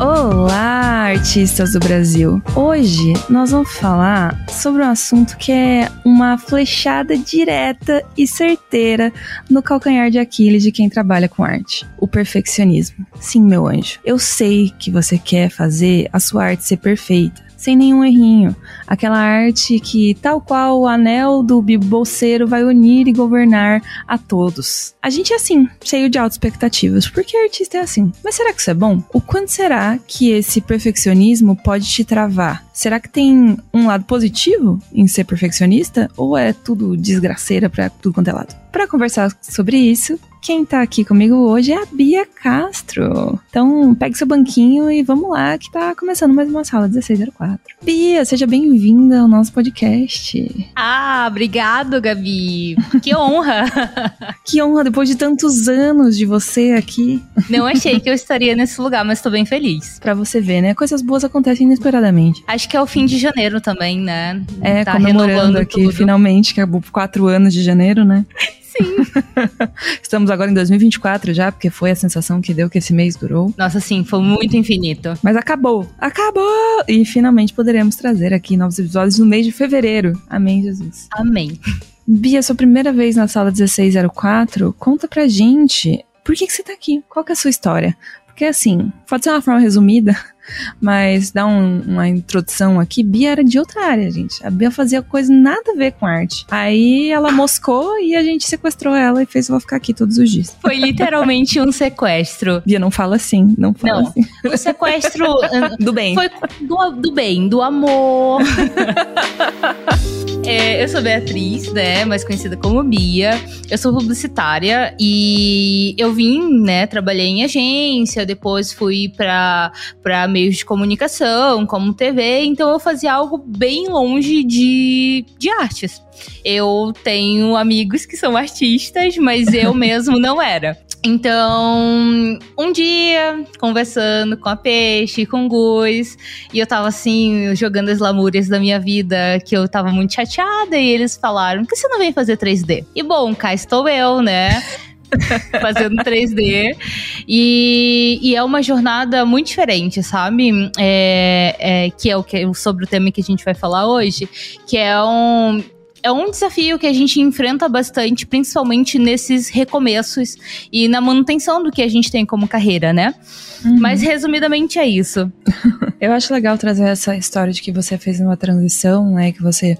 Olá, artistas do Brasil! Hoje nós vamos falar sobre um assunto que é uma flechada direta e certeira no calcanhar de Aquiles de quem trabalha com arte: o perfeccionismo. Sim, meu anjo, eu sei que você quer fazer a sua arte ser perfeita sem nenhum errinho. Aquela arte que, tal qual o anel do bolseiro, vai unir e governar a todos. A gente é assim, cheio de expectativas, porque artista é assim. Mas será que isso é bom? O quanto será que esse perfeccionismo pode te travar? Será que tem um lado positivo em ser perfeccionista? Ou é tudo desgraceira pra tudo quanto é lado? Para conversar sobre isso, quem tá aqui comigo hoje é a Bia Castro. Então, pegue seu banquinho e vamos lá, que tá começando mais uma sala 1604. Bia, seja bem-vinda ao nosso podcast. Ah, obrigado, Gabi. Que honra. que honra, depois de tantos anos de você aqui. Não achei que eu estaria nesse lugar, mas tô bem feliz. Pra você ver, né? Coisas boas acontecem inesperadamente. Acho que é o fim de janeiro também, né? É, tá comemorando aqui, tudo. finalmente, que acabou quatro anos de janeiro, né? Sim. Estamos agora em 2024 já, porque foi a sensação que deu que esse mês durou. Nossa, sim, foi muito infinito. Mas acabou, acabou! E finalmente poderemos trazer aqui novos episódios no mês de fevereiro. Amém, Jesus. Amém. Bia, sua primeira vez na sala 1604, conta pra gente por que, que você tá aqui? Qual que é a sua história? Porque assim, pode ser uma forma resumida, mas dá um, uma introdução aqui. Bia era de outra área, gente. A Bia fazia coisa nada a ver com arte. Aí ela moscou e a gente sequestrou ela e fez ela ficar aqui todos os dias. Foi literalmente um sequestro. Bia, não fala assim, não fala não, assim. O sequestro do bem. Foi do, do bem, do amor. É, eu sou Beatriz, né? Mais conhecida como Bia. Eu sou publicitária e eu vim, né? Trabalhei em agência, depois fui para meios de comunicação, como TV. Então eu fazia algo bem longe de, de artes. Eu tenho amigos que são artistas, mas eu mesmo não era. Então, um dia, conversando com a Peixe, com o Gus, e eu tava assim, jogando as lamúrias da minha vida, que eu tava muito chateada, e eles falaram: por que você não vem fazer 3D? E bom, cá estou eu, né? fazendo 3D. E, e, é uma jornada muito diferente, sabe? É, é, que é o que sobre o tema que a gente vai falar hoje, que é um é um desafio que a gente enfrenta bastante, principalmente nesses recomeços e na manutenção do que a gente tem como carreira, né? Uhum. Mas resumidamente é isso. Eu acho legal trazer essa história de que você fez uma transição, né? Que você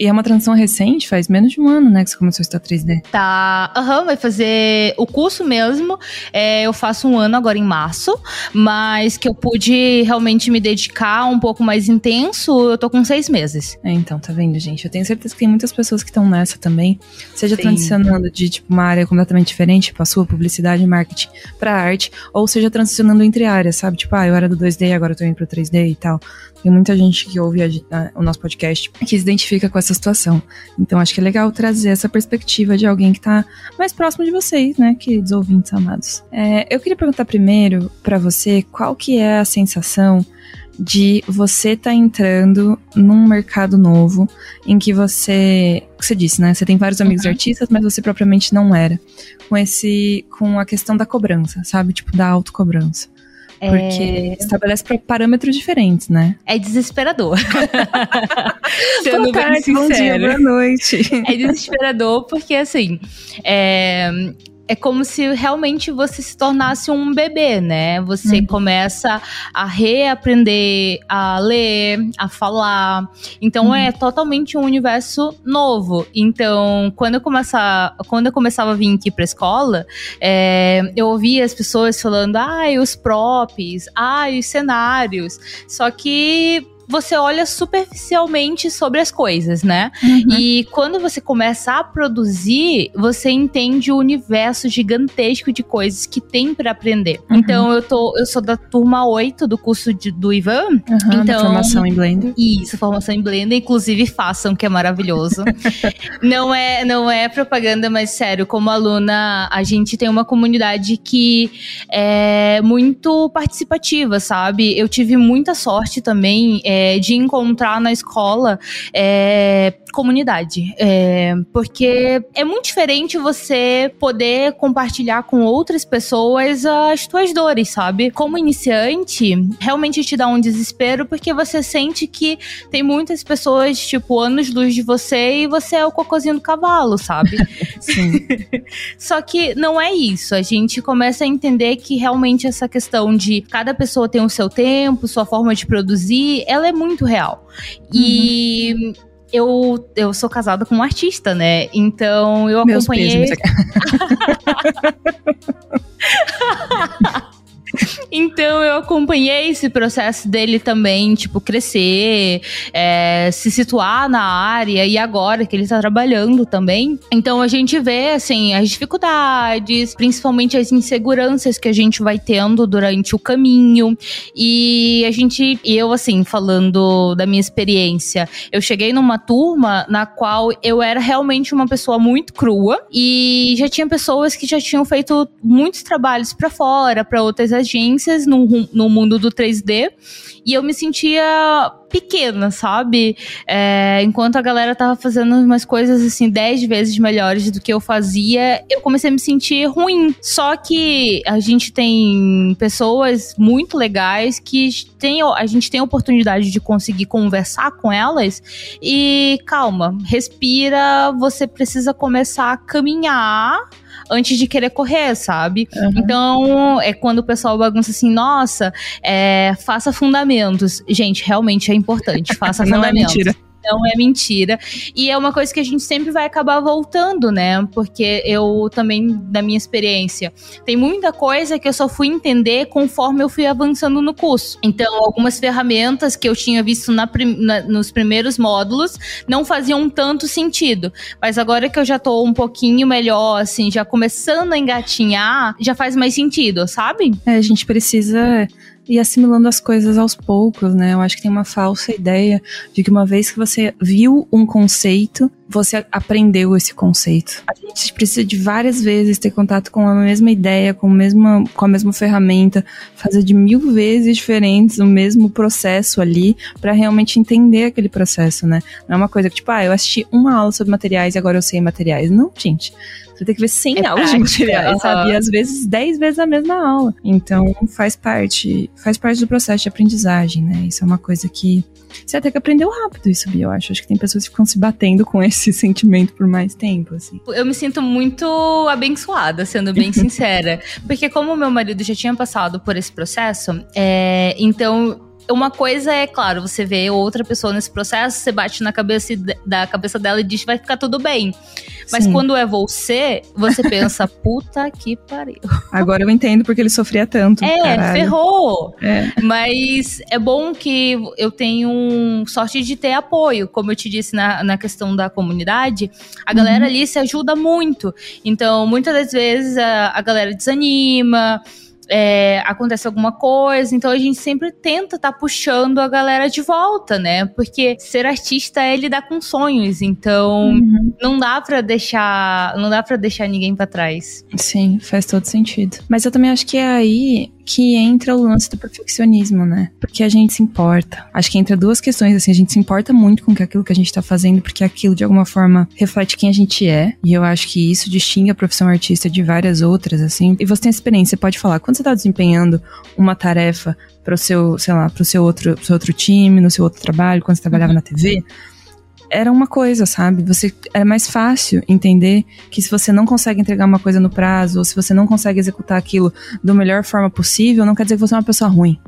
e é uma transição recente, faz menos de um ano, né, que você começou a estudar 3D. Tá, aham, uhum, vai fazer o curso mesmo. É, eu faço um ano agora em março, mas que eu pude realmente me dedicar um pouco mais intenso, eu tô com seis meses. É, então, tá vendo, gente? Eu tenho certeza que tem muitas pessoas que estão nessa também, seja Sim. transicionando de, tipo, uma área completamente diferente, tipo a sua, publicidade e marketing, pra arte, ou seja, transicionando entre áreas, sabe? Tipo, ah, eu era do 2D, agora eu tô indo pro 3D e tal. Tem muita gente que ouve a, a, o nosso podcast que se identifica com essa situação. Então acho que é legal trazer essa perspectiva de alguém que tá mais próximo de vocês, né, queridos ouvintes amados. É, eu queria perguntar primeiro para você qual que é a sensação de você tá entrando num mercado novo em que você, você disse, né? Você tem vários amigos uhum. artistas, mas você propriamente não era. Com esse com a questão da cobrança, sabe? Tipo da autocobrança. Porque é... estabelece parâmetros diferentes, né? É desesperador. Sendo Boa tarde, bom dia, boa noite. É desesperador porque, assim, é, é como se realmente você se tornasse um bebê, né? Você uhum. começa a reaprender a ler, a falar. Então uhum. é totalmente um universo novo. Então, quando eu começava, quando eu começava a vir aqui pra escola, é, eu ouvia as pessoas falando, ai, ah, os props, ai, ah, os cenários. Só que você olha superficialmente sobre as coisas, né? Uhum. E quando você começa a produzir, você entende o universo gigantesco de coisas que tem para aprender. Uhum. Então eu tô, eu sou da turma 8 do curso de, do Ivan. Uhum, então, formação em Blender. Isso, formação em Blender, inclusive façam, que é maravilhoso. não é, não é propaganda, mas sério, como aluna, a gente tem uma comunidade que é muito participativa, sabe? Eu tive muita sorte também é, é, de encontrar na escola é, comunidade. É, porque é muito diferente você poder compartilhar com outras pessoas as tuas dores, sabe? Como iniciante, realmente te dá um desespero porque você sente que tem muitas pessoas, tipo, anos-luz de você e você é o cocôzinho do cavalo, sabe? Sim. Só que não é isso. A gente começa a entender que realmente essa questão de cada pessoa tem o seu tempo, sua forma de produzir, ela é muito real. Uhum. E eu, eu sou casada com um artista, né? Então eu Meus acompanhei. Pesos, Então eu acompanhei esse processo dele também, tipo, crescer, é, se situar na área e agora que ele tá trabalhando também. Então a gente vê, assim, as dificuldades, principalmente as inseguranças que a gente vai tendo durante o caminho. E a gente, eu, assim, falando da minha experiência, eu cheguei numa turma na qual eu era realmente uma pessoa muito crua e já tinha pessoas que já tinham feito muitos trabalhos para fora, para outras agências no, no mundo do 3D e eu me sentia pequena, sabe? É, enquanto a galera tava fazendo umas coisas assim, dez vezes melhores do que eu fazia, eu comecei a me sentir ruim. Só que a gente tem pessoas muito legais que tem, a gente tem a oportunidade de conseguir conversar com elas e calma, respira, você precisa começar a caminhar antes de querer correr, sabe? Uhum. Então, é quando o pessoal bagunça assim, nossa, é, faça fundamentos. Gente, realmente é importante, faça fundamentos. Não é mentira não é mentira. E é uma coisa que a gente sempre vai acabar voltando, né? Porque eu também, da minha experiência, tem muita coisa que eu só fui entender conforme eu fui avançando no curso. Então, algumas ferramentas que eu tinha visto na, na, nos primeiros módulos não faziam tanto sentido. Mas agora que eu já tô um pouquinho melhor, assim, já começando a engatinhar, já faz mais sentido, sabe? É, a gente precisa e assimilando as coisas aos poucos, né? Eu acho que tem uma falsa ideia de que uma vez que você viu um conceito, você aprendeu esse conceito. A gente precisa de várias vezes ter contato com a mesma ideia, com a mesma, com a mesma ferramenta, fazer de mil vezes diferentes o mesmo processo ali para realmente entender aquele processo, né? Não é uma coisa que, tipo, ah, eu assisti uma aula sobre materiais e agora eu sei materiais. Não, gente. Você tem que ver 100 é aulas prática, de materiais, uhum. sabe? E às vezes 10 vezes a mesma aula. Então faz parte, faz parte do processo de aprendizagem, né? Isso é uma coisa que você até que aprendeu rápido isso, Bia, eu acho. Acho que tem pessoas que ficam se batendo com esse sentimento por mais tempo, assim. Eu me sinto muito abençoada, sendo bem sincera. Porque como meu marido já tinha passado por esse processo, é, então uma coisa é, claro, você vê outra pessoa nesse processo, você bate na cabeça da cabeça dela e diz vai ficar tudo bem. Mas Sim. quando é você, você pensa, puta que pariu. Agora eu entendo porque ele sofria tanto. É, caralho. ferrou. É. Mas é bom que eu tenho sorte de ter apoio. Como eu te disse na, na questão da comunidade, a galera uhum. ali se ajuda muito. Então, muitas das vezes a, a galera desanima é, acontece alguma coisa. Então a gente sempre tenta estar tá puxando a galera de volta, né? Porque ser artista é lidar com sonhos. Então uhum. não dá para deixar, não dá para deixar ninguém para trás. Sim, faz todo sentido. Mas eu também acho que é aí que entra o lance do perfeccionismo, né? Porque a gente se importa. Acho que entra duas questões, assim, a gente se importa muito com aquilo que a gente tá fazendo, porque aquilo de alguma forma reflete quem a gente é. E eu acho que isso distingue a profissão artista de várias outras, assim. E você tem experiência, você pode falar, quando você tá desempenhando uma tarefa para o seu, sei lá, para o seu outro, seu outro time, no seu outro trabalho, quando você trabalhava uhum. na TV, era uma coisa, sabe? Você é mais fácil entender que se você não consegue entregar uma coisa no prazo, ou se você não consegue executar aquilo da melhor forma possível, não quer dizer que você é uma pessoa ruim.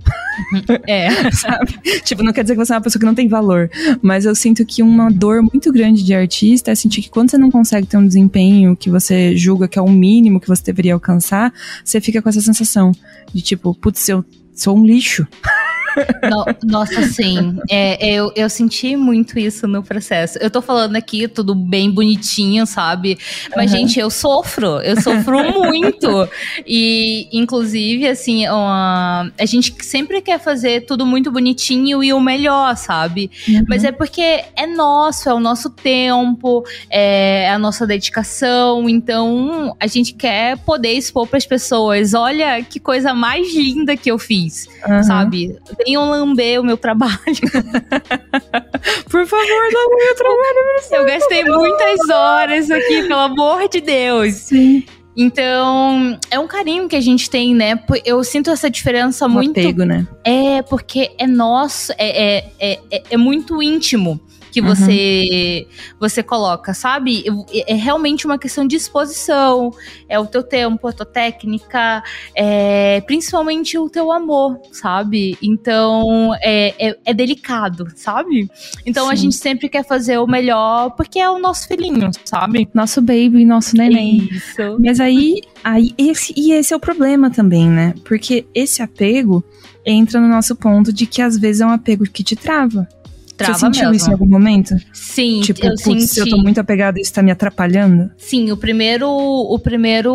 É, sabe? Tipo, não quer dizer que você é uma pessoa que não tem valor, mas eu sinto que uma dor muito grande de artista é sentir que quando você não consegue ter um desempenho que você julga que é o mínimo que você deveria alcançar, você fica com essa sensação de tipo, putz, eu sou um lixo. No, nossa, sim. É, eu, eu senti muito isso no processo. Eu tô falando aqui tudo bem bonitinho, sabe? Mas, uhum. gente, eu sofro. Eu sofro muito. E, inclusive, assim, uma, a gente sempre quer fazer tudo muito bonitinho e o melhor, sabe? Uhum. Mas é porque é nosso, é o nosso tempo, é a nossa dedicação. Então, a gente quer poder expor para as pessoas: olha que coisa mais linda que eu fiz, uhum. sabe? Venham lamber o meu trabalho. Por favor, lambe o meu trabalho. Eu gastei muitas horas aqui, pelo amor de Deus. Sim. Então, é um carinho que a gente tem, né? Eu sinto essa diferença Um muito. apego, né? É, porque é nosso, é, é, é, é- é muito íntimo que Uhum. você você coloca, sabe? Eu- É realmente uma questão de exposição, é o teu tempo, a tua técnica, é, principalmente o teu amor, sabe? Então é, é, é delicado, sabe? Então a Sim. gente sempre quer fazer o melhor porque é o nosso filhinho, sabe? Nosso baby, nosso neném. Isso. Mas aí, aí esse, e esse é o problema também, né? Porque esse apego entra no nosso ponto de que às vezes é um apego que te trava. Trava Você sentiu mesmo. isso em algum momento? Sim, tipo, eu putz, senti. eu tô muito apegado e isso tá me atrapalhando? Sim, o primeiro, o primeiro,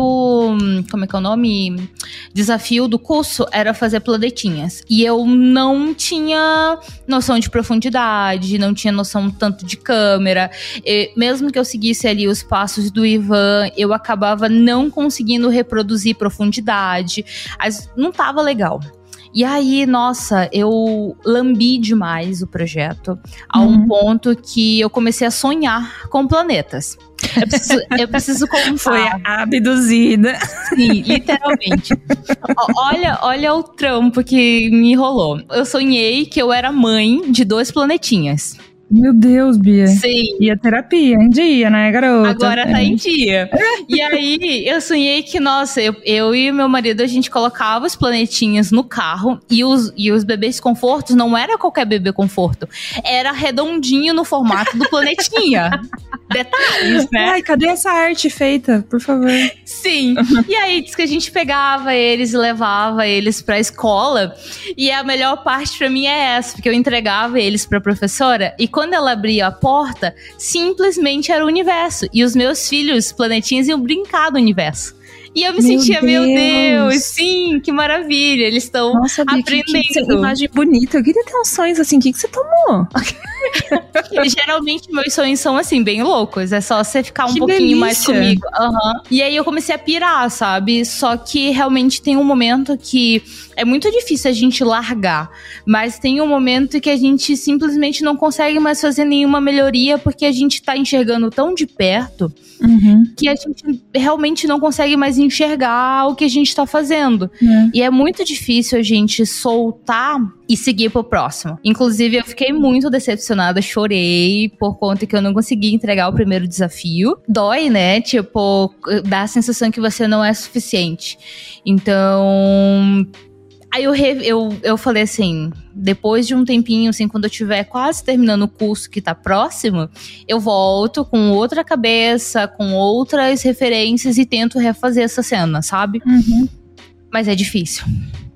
como é que é o nome? Desafio do curso era fazer planetinhas. E eu não tinha noção de profundidade, não tinha noção tanto de câmera. E mesmo que eu seguisse ali os passos do Ivan, eu acabava não conseguindo reproduzir profundidade. As- Não tava legal. E aí, nossa, eu lambi demais o projeto, a um Uhum. ponto que eu comecei a sonhar com planetas. Eu preciso, eu preciso contar. Foi abduzida. Sim, literalmente. Olha, olha o trampo que me rolou. Eu sonhei que eu era mãe de dois planetinhas. Meu Deus, Bia. Sim. E a terapia, em dia, né, garota? Agora tá É. em dia. E aí, eu sonhei que, nossa, eu, eu e meu marido, a gente colocava os planetinhas no carro e os, e os bebês confortos não era qualquer bebê conforto. Era redondinho no formato do planetinha. Detalhes, né? Ai, cadê essa arte feita? Por favor. Sim. E aí, diz que a gente pegava eles e levava eles pra escola. E a melhor parte pra mim é essa, porque eu entregava eles pra professora e quando ela abria a porta, simplesmente era o universo. E os meus filhos, planetinhas, iam brincar do universo. E eu me Meu sentia, meu Deus. Deus, sim, que maravilha. Eles estão Bia, que, que, que aprendendo. imagem bonita. Eu queria ter uns sonhos assim. O que, que você tomou? Geralmente meus sonhos são assim, bem loucos. É só você ficar um Que pouquinho mais delícia. comigo. Aham. E aí eu comecei a pirar, sabe? Só que realmente tem um momento que é muito difícil a gente largar. Mas tem um momento que a gente simplesmente não consegue mais fazer nenhuma melhoria porque a gente tá enxergando tão de perto Uhum. que a gente realmente não consegue mais enxergar o que a gente tá fazendo. É. E é muito difícil a gente soltar e seguir pro próximo. Inclusive, eu fiquei muito decepcionada, chorei por conta que eu não consegui entregar o primeiro desafio. Dói, né? Tipo, dá a sensação que você não é suficiente. Então. Aí eu, re- eu, eu falei assim, depois de um tempinho, assim, quando eu tiver quase terminando o curso que tá próximo, eu volto com outra cabeça, com outras referências e tento refazer essa cena, sabe? Uhum. Mas é difícil.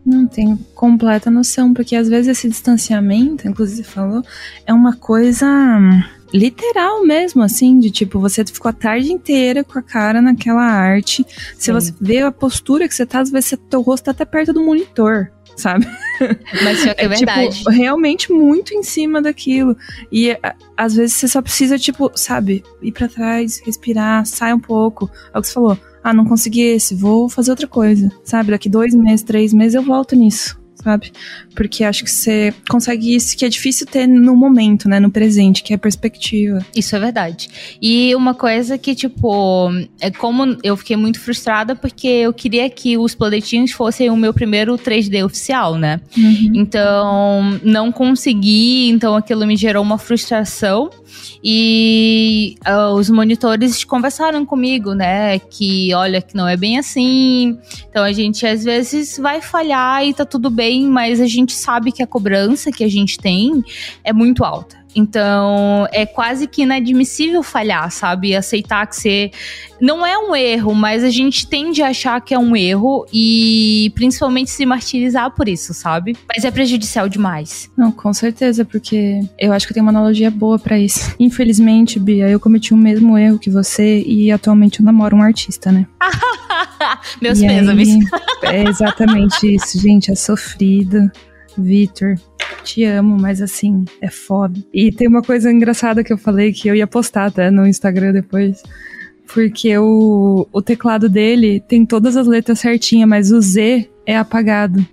Não tenho completa noção, porque às vezes esse distanciamento, inclusive você falou, é uma coisa hum, literal mesmo, assim, de tipo, você ficou a tarde inteira com a cara naquela arte. Se Sim. você vê a postura que você tá, às vezes você- teu rosto tá até perto do monitor, sabe? Mas que é, verdade. Tipo, realmente muito em cima daquilo. E às vezes você só precisa, tipo, sabe, ir pra trás, respirar, sai um pouco. É o que você falou. Ah, não consegui esse, vou fazer outra coisa. Sabe? Daqui dois meses, três meses eu volto nisso. Sabe? Porque acho que você consegue isso que é difícil ter no momento, né? No presente, que é perspectiva. Isso é verdade. E uma coisa que, tipo, é como eu fiquei muito frustrada porque eu queria que os planetinhos fossem o meu primeiro 3D oficial, né? Então, não consegui, então aquilo me gerou uma frustração. E ah, os monitores conversaram comigo, né? Que olha, que não é bem assim. Então a gente às vezes vai falhar e tá tudo bem, mas a gente sabe que a cobrança que a gente tem é muito alta. Então, é quase que inadmissível falhar, sabe? E aceitar que você. Não é um erro, mas a gente tende a achar que é um erro e principalmente se martirizar por isso, sabe? Mas é prejudicial demais. Não, com certeza, porque eu acho que tem uma analogia boa pra isso. Infelizmente, Bia, eu cometi o mesmo erro que você e atualmente eu namoro um artista, né? Meus E pêsames. aí, É exatamente isso, gente. É sofrido. Vitor, te amo, mas assim, é foda. E tem uma coisa engraçada que eu falei que eu ia postar até no Instagram depois. Porque o, o teclado dele tem todas as letras certinhas, mas o Z é apagado.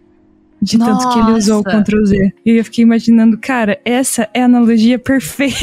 De tanto que ele usou o Nossa. Ctrl Z. E eu fiquei imaginando, cara, essa é a analogia perfeita.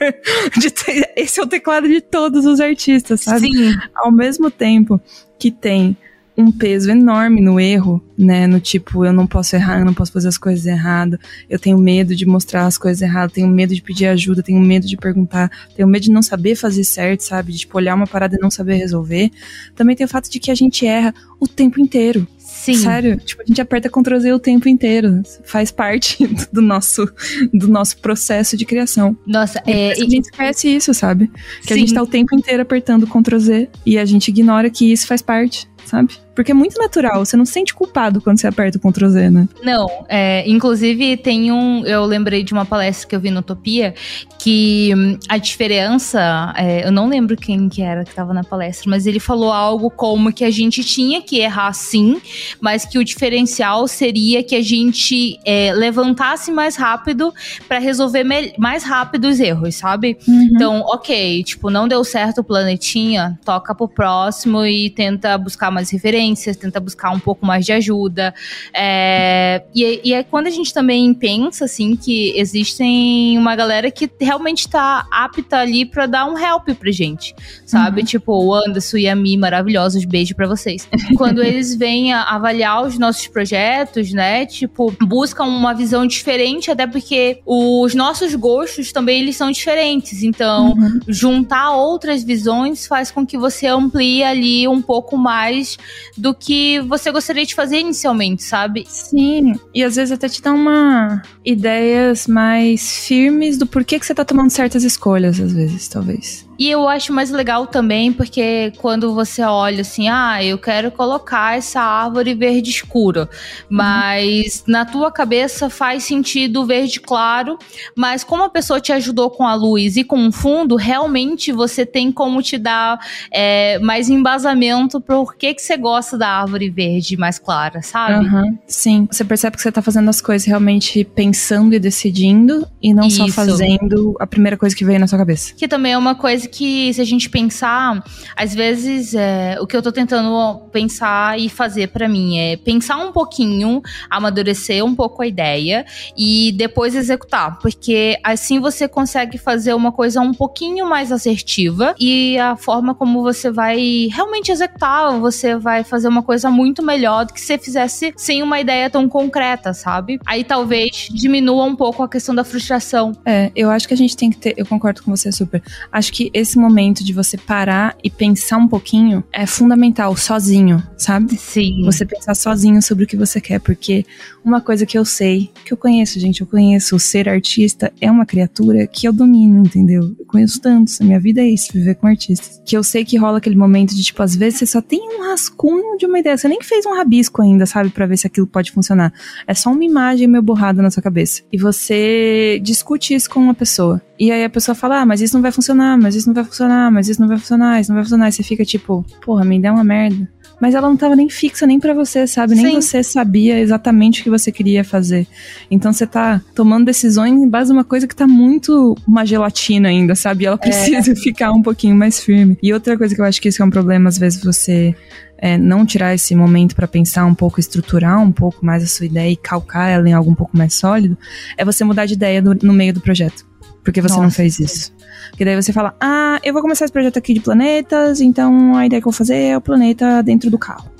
esse é o teclado de todos os artistas, sabe? Sim. Ao mesmo tempo que tem um peso enorme no erro, né? No tipo, eu não posso errar, eu não posso fazer as coisas erradas, eu tenho medo de mostrar as coisas erradas, tenho medo de pedir ajuda, tenho medo de perguntar, tenho medo de não saber fazer certo, sabe? De tipo, olhar uma parada e não saber resolver. Também tem o fato de que a gente erra o tempo inteiro. Sim. Sério, tipo, a gente aperta Ctrl Z o tempo inteiro. Faz parte do nosso, do nosso processo de criação. Nossa, E é, a gente esquece isso, sabe? Que a Sim. gente tá o tempo inteiro apertando Ctrl Z e a gente ignora que isso faz parte, sabe? Porque é muito natural, você não se sente culpado quando você aperta o Ctrl Z, né? Não, é, inclusive tem um. Eu lembrei de uma palestra que eu vi no Utopia que hum, a diferença. é, eu não lembro quem que era que estava na palestra, mas ele falou algo como que a gente tinha que errar sim, mas que o diferencial seria que a gente é, levantasse mais rápido para resolver mais rápido os erros, sabe? Então, ok, tipo, não deu certo o planetinha, toca pro próximo e tenta buscar mais referências, tenta buscar um pouco mais de ajuda. É, e, e é quando a gente também pensa, assim, que existem uma galera que realmente tá apta ali pra dar um help pra gente, sabe? Tipo, o Anderson e a Mi, maravilhosos, beijo pra vocês. quando eles vêm avaliar os nossos projetos, né, tipo, buscam uma visão diferente, até porque os nossos gostos também, eles são diferentes. Então, Uhum. juntar outras visões faz com que você amplie ali um pouco mais do que você gostaria de fazer inicialmente, sabe? Sim, e às vezes até te dá uma ideias mais firmes do porquê que você tá tomando certas escolhas, às vezes, talvez. E eu acho mais legal também porque quando você olha assim, ah, eu quero colocar essa árvore verde escuro, mas na tua cabeça faz sentido verde claro, mas como a pessoa te ajudou com a luz e com o fundo, realmente você tem como te dar é, mais embasamento por que que você gosta da árvore verde mais clara, sabe? Aham, Sim, você percebe que você tá fazendo as coisas realmente pensando e decidindo e não só Isso. fazendo a primeira coisa que veio na sua cabeça. Que também é uma coisa que, se a gente pensar, às vezes é, o que eu tô tentando pensar e fazer pra mim é pensar um pouquinho, amadurecer um pouco a ideia e depois executar. Porque assim você consegue fazer uma coisa um pouquinho mais assertiva e a forma como você vai realmente executar, você vai fazer uma coisa muito melhor do que se fizesse sem uma ideia tão concreta, sabe? Aí talvez diminua um pouco a questão da frustração. É, eu acho que a gente tem que ter, eu concordo com você super. Acho que esse momento de você parar e pensar um pouquinho é fundamental, sozinho, sabe? Sim. Você pensar sozinho sobre o que você quer, porque uma coisa que eu sei, que eu conheço, gente, eu conheço, o ser artista é uma criatura que eu domino, entendeu? Eu conheço tantos, a minha vida é isso, viver com artistas. Que eu sei que rola aquele momento de, tipo, às vezes você só tem um rascunho de uma ideia, você nem fez um rabisco ainda, sabe, Pra ver se aquilo pode funcionar. É só uma imagem meio borrada na sua cabeça. E você discute isso com uma pessoa. E aí a pessoa fala, ah, mas isso não vai funcionar, mas isso não vai funcionar, mas isso não vai funcionar, isso não vai funcionar. E você fica tipo, porra, me dá uma merda. Mas ela não tava nem fixa nem pra você, sabe? Nem Sim. você sabia exatamente o que você queria fazer. Então você tá tomando decisões em base de uma coisa que tá muito uma gelatina ainda, sabe? E ela precisa ficar um pouquinho mais firme. E outra coisa que eu acho que isso é um problema, às vezes você é, não tirar esse momento pra pensar um pouco, estruturar um pouco mais a sua ideia e calcar ela em algo um pouco mais sólido, é você mudar de ideia no, no meio do projeto. Porque você não Nossa, fez isso. Porque daí você fala, ah, eu vou começar esse projeto aqui de planetas, então a ideia que eu vou fazer é o planeta dentro do carro.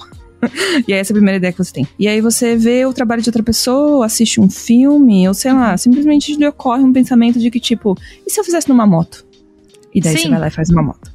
e aí essa é a primeira ideia que você tem. E aí você vê o trabalho de outra pessoa, assiste um filme, ou sei lá, simplesmente lhe ocorre um pensamento de que, tipo, e se eu fizesse numa moto? E daí Sim. você vai lá e faz uma moto.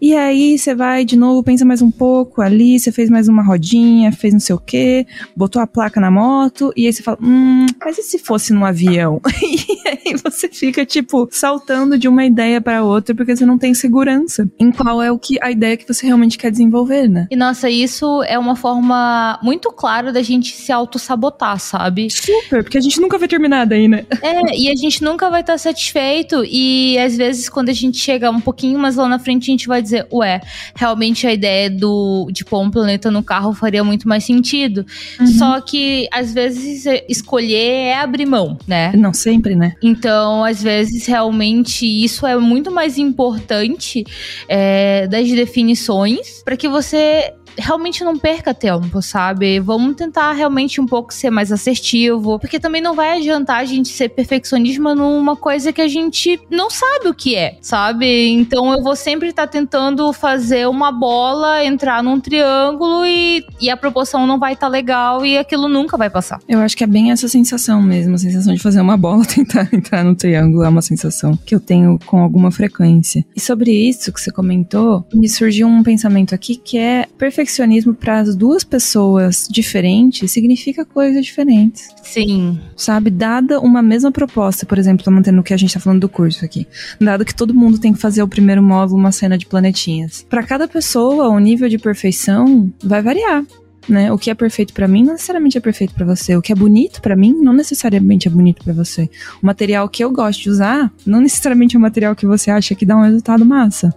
E aí você vai de novo, pensa mais um pouco ali, você fez mais uma rodinha, fez não sei o quê, botou a placa na moto, e aí você fala, hum, mas e se fosse num avião? e aí você fica, tipo, saltando de uma ideia para outra, porque você não tem segurança em qual é o que a ideia que você realmente quer desenvolver, né? E nossa, isso é uma forma muito clara da gente se auto-sabotar, sabe? Super, porque a gente nunca vai terminar daí, né? É, e a gente nunca vai estar satisfeito. E às vezes, quando a gente chega um pouquinho mais lá na frente, a gente vai dizer, ué, realmente a ideia do, de pôr um planeta no carro faria muito mais sentido. Só que, às vezes, é- escolher é abrir mão, né? Não, sempre, né? Então, às vezes, realmente, isso é muito mais importante é, das definições para que você realmente não perca tempo, sabe? Vamos tentar realmente um pouco ser mais assertivo, porque também não vai adiantar a gente ser perfeccionismo numa coisa que a gente não sabe o que é, sabe? Então eu vou sempre estar tá tentando fazer uma bola entrar num triângulo e, e a proporção não vai estar tá legal e aquilo nunca vai passar. Eu acho que é bem essa sensação mesmo, a sensação de fazer uma bola tentar entrar no triângulo é uma sensação que eu tenho com alguma frequência. E sobre isso que você comentou, me surgiu um pensamento aqui que é perfeccionismo para as duas pessoas diferentes significa coisas diferentes. Sim. Sabe, dada uma mesma proposta, por exemplo, tô mantendo o que a gente tá falando do curso aqui, dado que todo mundo tem que fazer o primeiro módulo uma cena de planetinhas. Para cada pessoa, o nível de perfeição vai variar. Né? O que é perfeito para mim não necessariamente é perfeito para você. O que é bonito para mim não necessariamente é bonito para você. O material que eu gosto de usar não necessariamente é o material que você acha que dá um resultado massa.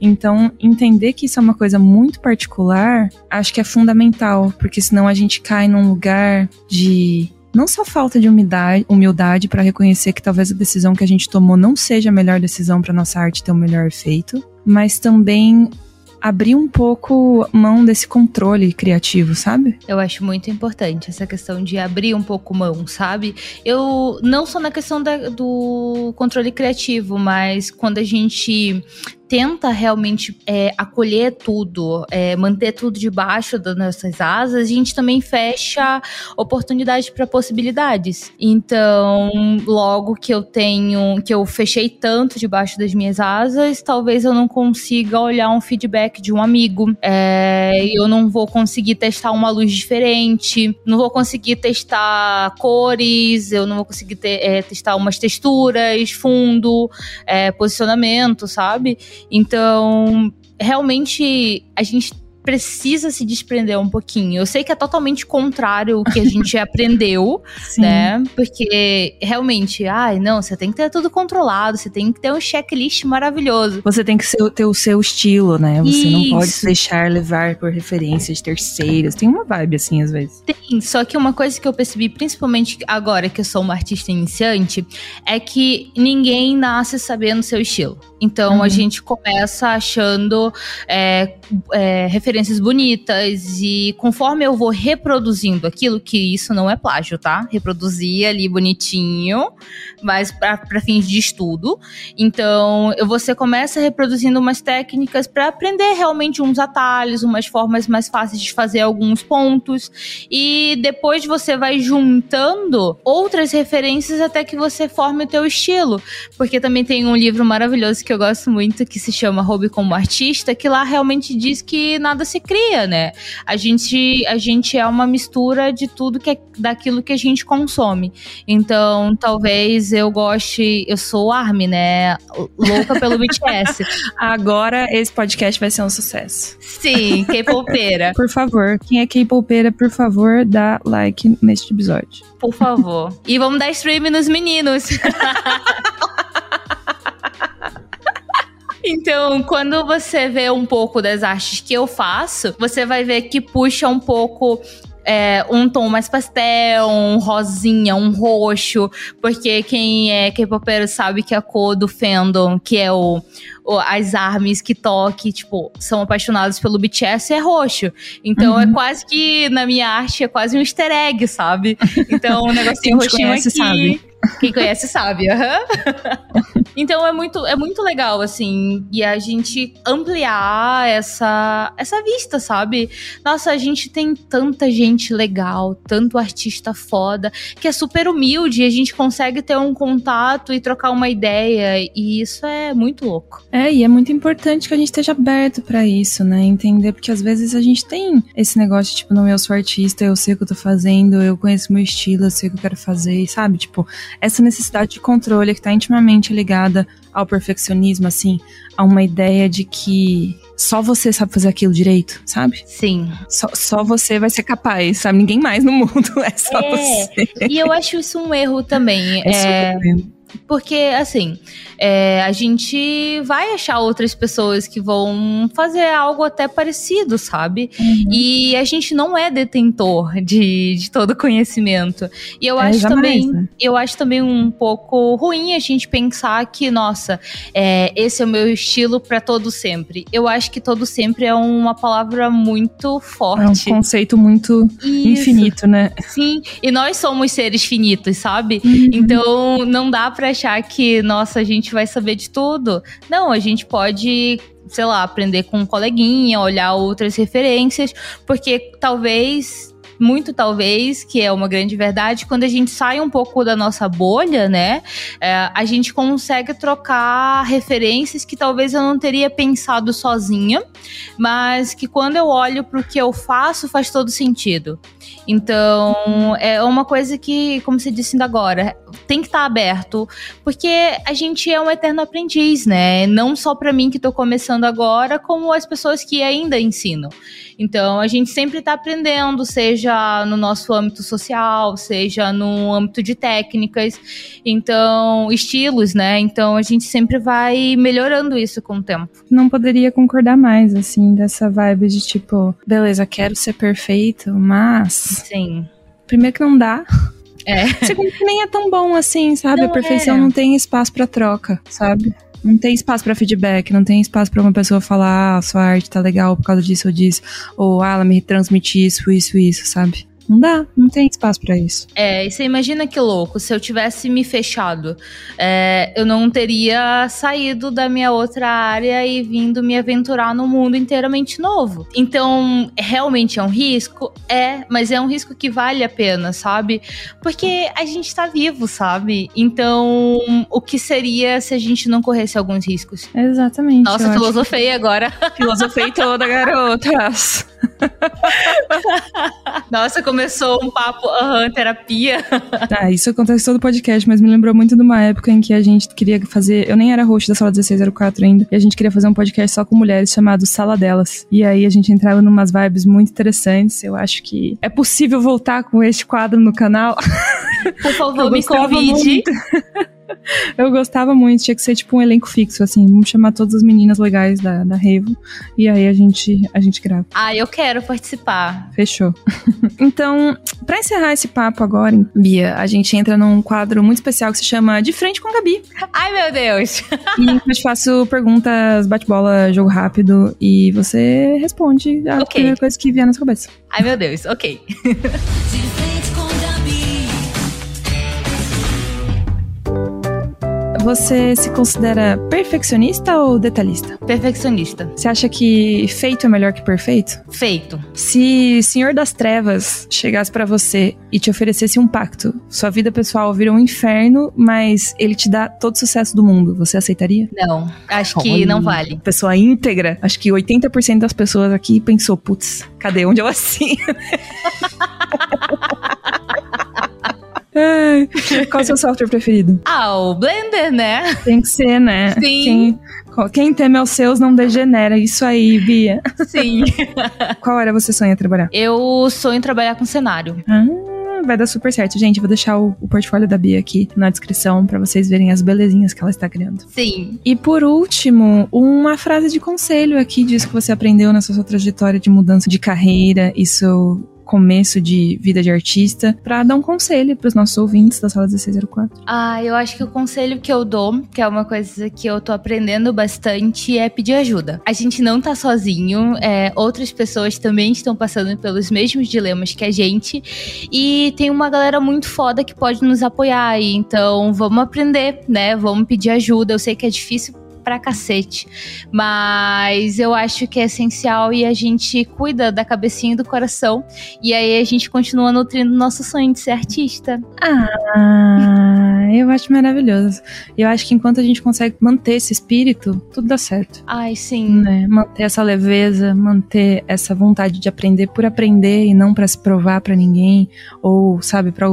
Então, entender que isso é uma coisa muito particular, acho que é fundamental, porque senão a gente cai num lugar de não só falta de humildade, humildade para reconhecer que talvez a decisão que a gente tomou não seja a melhor decisão para nossa arte ter o um melhor efeito, mas também abrir um pouco mão desse controle criativo, sabe? Eu acho muito importante essa questão de abrir um pouco mão, sabe? Eu não só na questão da, do controle criativo, mas quando a gente tenta realmente é, acolher tudo, é, manter tudo debaixo das nossas asas, a gente também fecha oportunidades para possibilidades. Então, logo que eu tenho, que eu fechei tanto debaixo das minhas asas, talvez eu não consiga olhar um feedback de um amigo, é, eu não vou conseguir testar uma luz diferente, não vou conseguir testar cores, eu não vou conseguir ter, é, testar umas texturas, fundo, é, posicionamento, sabe? Então, realmente, a gente precisa se desprender um pouquinho. Eu sei que é totalmente contrário o que a gente aprendeu, né? Porque realmente, ai, não, você tem que ter tudo controlado, você tem que ter um checklist maravilhoso. Você tem que ser, ter o seu estilo, né? Você Isso. não pode se deixar levar por referências de terceiros. Tem uma vibe assim às vezes. Tem, só que uma coisa que eu percebi, principalmente agora que eu sou uma artista iniciante, é que ninguém nasce sabendo o seu estilo. Então uhum. a gente começa achando é, é, referências bonitas e conforme eu vou reproduzindo aquilo, que isso não é plágio, tá? Reproduzir ali bonitinho, mas para fins de estudo. Então você começa reproduzindo umas técnicas para aprender realmente uns atalhos, umas formas mais fáceis de fazer alguns pontos e depois você vai juntando outras referências até que você forme o teu estilo. Porque também tem um livro maravilhoso que eu gosto muito que se chama Hobby como Artista, que lá realmente diz que nada se cria, né? A gente, a gente é uma mistura de tudo que é daquilo que a gente consome. Então, talvez eu goste, eu sou Army, né? Louca pelo BTS. Agora esse podcast vai ser um sucesso. Sim, K-popeira. por favor, quem é K-popeira, por favor, dá like neste episódio. Por favor. E vamos dar stream nos meninos. Então, quando você vê um pouco das artes que eu faço, você vai ver que puxa um pouco é, um tom mais pastel, um rosinha, um roxo, porque quem é K-popero sabe que a cor do fandom, que é o, o, as armas que toque, tipo, são apaixonados pelo BTS, é roxo. Então é uhum. é quase que, na minha arte, é quase um easter egg, sabe? Então o negocinho roxinho conhece, aqui. Sabe. Quem conhece sabe, uhum. Então é muito, é muito legal, assim, e a gente ampliar essa, essa vista, sabe? Nossa, a gente tem tanta gente legal, tanto artista foda, que é super humilde, e a gente consegue ter um contato e trocar uma ideia, e isso é muito louco. É, e é muito importante que a gente esteja aberto para isso, né? Entender, porque às vezes a gente tem esse negócio, tipo, não, eu sou artista, eu sei o que eu tô fazendo, eu conheço meu estilo, eu sei o que eu quero fazer, sabe? Tipo, essa necessidade de controle que está intimamente ligada ao perfeccionismo, assim, a uma ideia de que só você sabe fazer aquilo direito, sabe? Sim. Só, só você vai ser capaz, sabe? Ninguém mais no mundo, é só é, você. E eu acho isso um erro também. É, é porque, assim, é, a gente vai achar outras pessoas que vão fazer algo até parecido, sabe? Uhum. E a gente não é detentor de, de todo conhecimento. E eu é, acho jamais, também, né? eu acho também um pouco ruim a gente pensar que, nossa, é, esse é o meu estilo para todo sempre. Eu acho que todo sempre é uma palavra muito forte. É um conceito muito Isso. infinito, né? Sim, e nós somos seres finitos, sabe? Uhum. Então não dá para achar que, nossa, a gente vai saber de tudo. Não, a gente pode sei lá, aprender com um coleguinha, olhar outras referências, porque talvez muito talvez, que é uma grande verdade, quando a gente sai um pouco da nossa bolha, né, é, a gente consegue trocar referências que talvez eu não teria pensado sozinha, mas que quando eu olho para o que eu faço faz todo sentido. Então, é uma coisa que, como você disse ainda agora, tem que estar tá aberto, porque a gente é um eterno aprendiz, né? Não só para mim que estou começando agora, como as pessoas que ainda ensinam. Então, a gente sempre está aprendendo, seja no nosso âmbito social, seja no âmbito de técnicas, então, estilos, né? Então, a gente sempre vai melhorando isso com o tempo. Não poderia concordar mais, assim, dessa vibe de tipo, beleza, quero ser perfeito, mas. Sim. Primeiro que não dá. É. Segundo que nem é tão bom assim, sabe? Não a perfeição é. não tem espaço para troca, sabe? Não tem espaço para feedback, não tem espaço para uma pessoa falar, ah, sua arte tá legal por causa disso ou disso, ou ah, ela me transmite isso, isso, isso, sabe? Não dá, não tem espaço para isso. É, e você imagina que louco, se eu tivesse me fechado, é, eu não teria saído da minha outra área e vindo me aventurar no mundo inteiramente novo. Então, realmente é um risco? É, mas é um risco que vale a pena, sabe? Porque a gente tá vivo, sabe? Então, o que seria se a gente não corresse alguns riscos? Exatamente. Nossa, filosofei acho. agora. Filosofei toda, garotas. Nossa, começou um papo, uhum, terapia. Ah, isso acontece todo podcast, mas me lembrou muito de uma época em que a gente queria fazer. Eu nem era host da sala 1604 ainda, e a gente queria fazer um podcast só com mulheres chamado Sala Delas. E aí a gente entrava numas vibes muito interessantes. Eu acho que é possível voltar com este quadro no canal. Por favor, me convide. eu gostava muito, tinha que ser tipo um elenco fixo, assim. Vamos chamar todas as meninas legais da, da Revo. E aí a gente, a gente grava. Ah, eu quero participar. Fechou. então, pra encerrar esse papo agora, Bia, a gente entra num quadro muito especial que se chama De Frente com a Gabi. Ai, meu Deus! e eu te faço perguntas, bate-bola, jogo rápido, e você responde a okay. primeira coisa que vier na sua cabeça. Ai, meu Deus, ok. Você se considera perfeccionista ou detalhista? Perfeccionista. Você acha que feito é melhor que perfeito? Feito. Se Senhor das Trevas chegasse para você e te oferecesse um pacto, sua vida pessoal vira um inferno, mas ele te dá todo o sucesso do mundo, você aceitaria? Não, acho que Olha, não vale. Pessoa íntegra, acho que 80% das pessoas aqui pensou, putz, cadê onde eu assino? Qual é o seu software preferido? Ah, o Blender, né? Tem que ser, né? Sim. Quem, quem teme aos seus não degenera. Isso aí, Bia. Sim. Qual área você sonha trabalhar? Eu sonho trabalhar com cenário. Ah vai dar super certo. Gente, vou deixar o, o portfólio da Bia aqui na descrição para vocês verem as belezinhas que ela está criando. Sim. E por último, uma frase de conselho aqui disso que você aprendeu nessa sua trajetória de mudança de carreira. Isso começo de vida de artista, para dar um conselho para os nossos ouvintes da sala 1604? Ah, eu acho que o conselho que eu dou, que é uma coisa que eu tô aprendendo bastante, é pedir ajuda. A gente não tá sozinho, é, outras pessoas também estão passando pelos mesmos dilemas que a gente, e tem uma galera muito foda que pode nos apoiar, então vamos aprender, né? Vamos pedir ajuda. Eu sei que é difícil pra cacete. Mas eu acho que é essencial e a gente cuida da cabecinha e do coração. E aí a gente continua nutrindo nosso sonho de ser artista. Ah, eu acho maravilhoso. Eu acho que enquanto a gente consegue manter esse espírito, tudo dá certo. Ai, sim. Né? Manter essa leveza, manter essa vontade de aprender por aprender e não para se provar para ninguém. Ou, sabe, para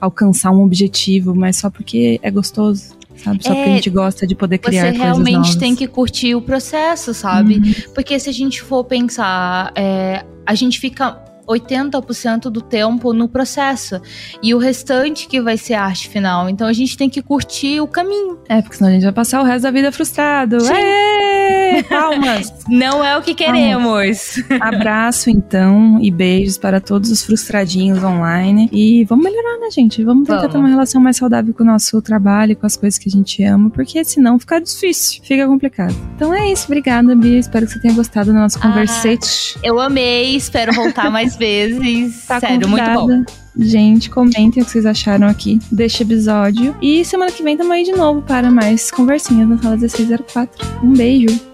alcançar um objetivo, mas só porque é gostoso sabe? Só é, porque a gente gosta de poder criar coisas novas. Você realmente tem que curtir o processo, sabe? Uhum. Porque se a gente for pensar, é, a gente fica 80% do tempo no processo. E o restante que vai ser arte final. Então a gente tem que curtir o caminho. É, porque senão a gente vai passar o resto da vida frustrado. Sim. Aê! Palmas! Não é o que queremos. Abraço, então, e beijos para todos os frustradinhos online. E vamos melhorar, né, gente? Vamos tentar vamos. ter uma relação mais saudável com o nosso trabalho, com as coisas que a gente ama, porque senão fica difícil, fica complicado. Então é isso, obrigada, Bia. Espero que você tenha gostado nossa conversa. Ah, eu amei, espero voltar mais vezes. Tá Sério, convidada. muito bom. Gente, comentem o que vocês acharam aqui deste episódio. E semana que vem estamos aí de novo para mais conversinhas na sala 1604. Um beijo!